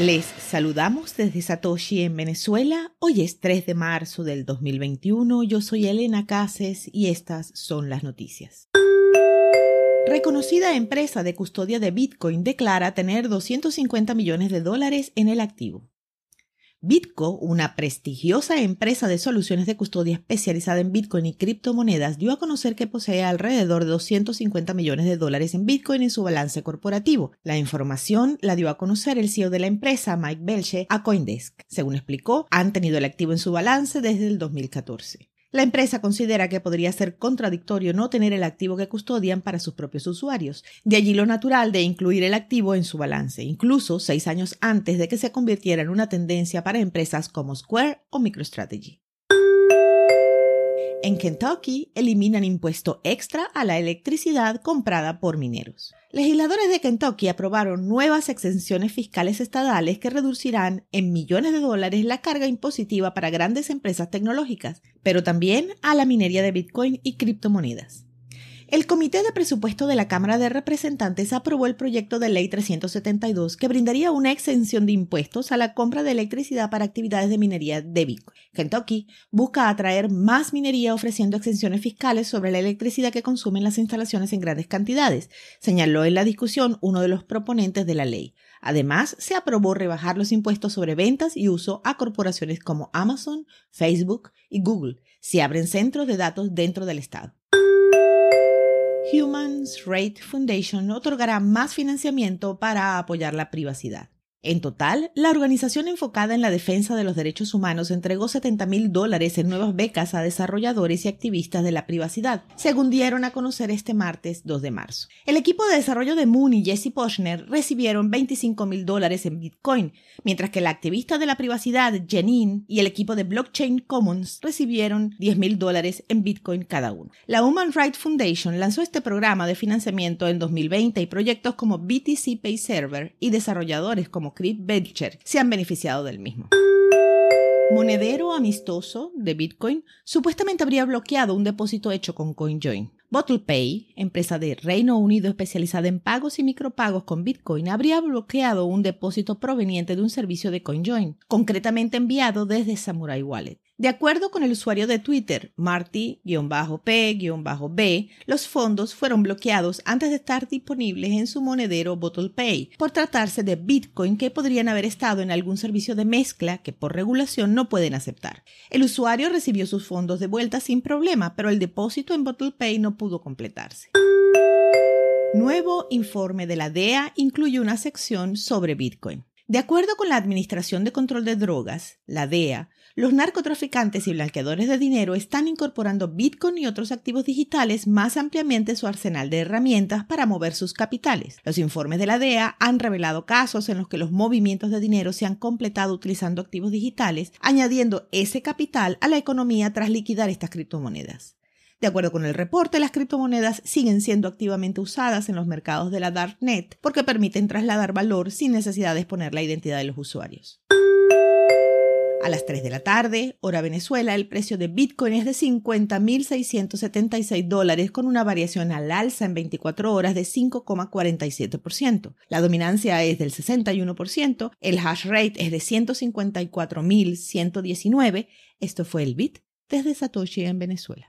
Les saludamos desde Satoshi en Venezuela. Hoy es 3 de marzo del 2021. Yo soy Elena Cases y estas son las noticias. Reconocida empresa de custodia de Bitcoin declara tener 250 millones de dólares en el activo. Bitco, una prestigiosa empresa de soluciones de custodia especializada en Bitcoin y criptomonedas, dio a conocer que posee alrededor de 250 millones de dólares en Bitcoin en su balance corporativo. La información la dio a conocer el CEO de la empresa, Mike Belche, a Coindesk. Según explicó, han tenido el activo en su balance desde el 2014. La empresa considera que podría ser contradictorio no tener el activo que custodian para sus propios usuarios. De allí lo natural de incluir el activo en su balance, incluso seis años antes de que se convirtiera en una tendencia para empresas como Square o MicroStrategy. En Kentucky eliminan impuesto extra a la electricidad comprada por mineros. Legisladores de Kentucky aprobaron nuevas exenciones fiscales estadales que reducirán en millones de dólares la carga impositiva para grandes empresas tecnológicas, pero también a la minería de Bitcoin y criptomonedas. El Comité de Presupuesto de la Cámara de Representantes aprobó el proyecto de ley 372 que brindaría una exención de impuestos a la compra de electricidad para actividades de minería de Bitcoin. Kentucky busca atraer más minería ofreciendo exenciones fiscales sobre la electricidad que consumen las instalaciones en grandes cantidades, señaló en la discusión uno de los proponentes de la ley. Además, se aprobó rebajar los impuestos sobre ventas y uso a corporaciones como Amazon, Facebook y Google si abren centros de datos dentro del Estado. Human Rights Foundation otorgará más financiamiento para apoyar la privacidad. En total, la organización enfocada en la defensa de los derechos humanos entregó 70 mil dólares en nuevas becas a desarrolladores y activistas de la privacidad, según dieron a conocer este martes 2 de marzo. El equipo de desarrollo de Moon y Jesse Poshner recibieron 25 mil dólares en Bitcoin, mientras que la activista de la privacidad Janine y el equipo de Blockchain Commons recibieron 10 mil dólares en Bitcoin cada uno. La Human Rights Foundation lanzó este programa de financiamiento en 2020 y proyectos como BTC Pay Server y desarrolladores como Venture se han beneficiado del mismo. Monedero amistoso de Bitcoin supuestamente habría bloqueado un depósito hecho con CoinJoin. BottlePay, empresa de Reino Unido especializada en pagos y micropagos con Bitcoin, habría bloqueado un depósito proveniente de un servicio de CoinJoin, concretamente enviado desde Samurai Wallet. De acuerdo con el usuario de Twitter, Marty-P-B, los fondos fueron bloqueados antes de estar disponibles en su monedero BottlePay por tratarse de Bitcoin que podrían haber estado en algún servicio de mezcla que por regulación no pueden aceptar. El usuario recibió sus fondos de vuelta sin problema, pero el depósito en BottlePay no pudo completarse. Nuevo informe de la DEA incluye una sección sobre Bitcoin. De acuerdo con la Administración de Control de Drogas, la DEA, los narcotraficantes y blanqueadores de dinero están incorporando Bitcoin y otros activos digitales más ampliamente su arsenal de herramientas para mover sus capitales. Los informes de la DEA han revelado casos en los que los movimientos de dinero se han completado utilizando activos digitales, añadiendo ese capital a la economía tras liquidar estas criptomonedas. De acuerdo con el reporte, las criptomonedas siguen siendo activamente usadas en los mercados de la Darknet porque permiten trasladar valor sin necesidad de exponer la identidad de los usuarios. A las 3 de la tarde, hora Venezuela, el precio de Bitcoin es de 50.676 dólares con una variación al alza en 24 horas de 5,47%. La dominancia es del 61%, el hash rate es de 154.119. Esto fue el Bit desde Satoshi en Venezuela.